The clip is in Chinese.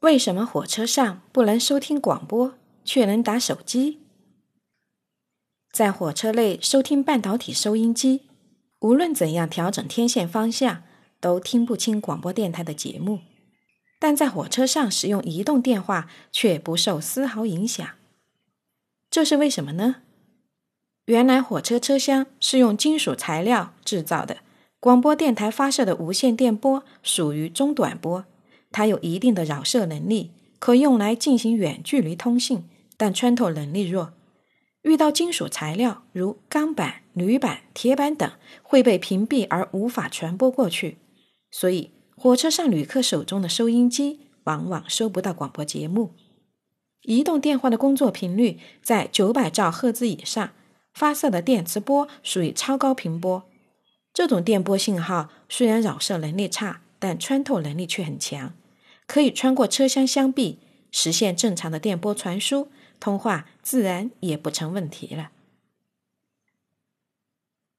为什么火车上不能收听广播，却能打手机？在火车内收听半导体收音机，无论怎样调整天线方向，都听不清广播电台的节目；但在火车上使用移动电话，却不受丝毫影响。这是为什么呢？原来火车车厢是用金属材料制造的，广播电台发射的无线电波属于中短波。它有一定的扰射能力，可用来进行远距离通信，但穿透能力弱。遇到金属材料如钢板、铝板、铁板等，会被屏蔽而无法传播过去。所以，火车上旅客手中的收音机往往收不到广播节目。移动电话的工作频率在九百兆赫兹以上，发射的电磁波属于超高频波。这种电波信号虽然扰射能力差。但穿透能力却很强，可以穿过车厢箱壁，实现正常的电波传输，通话自然也不成问题了。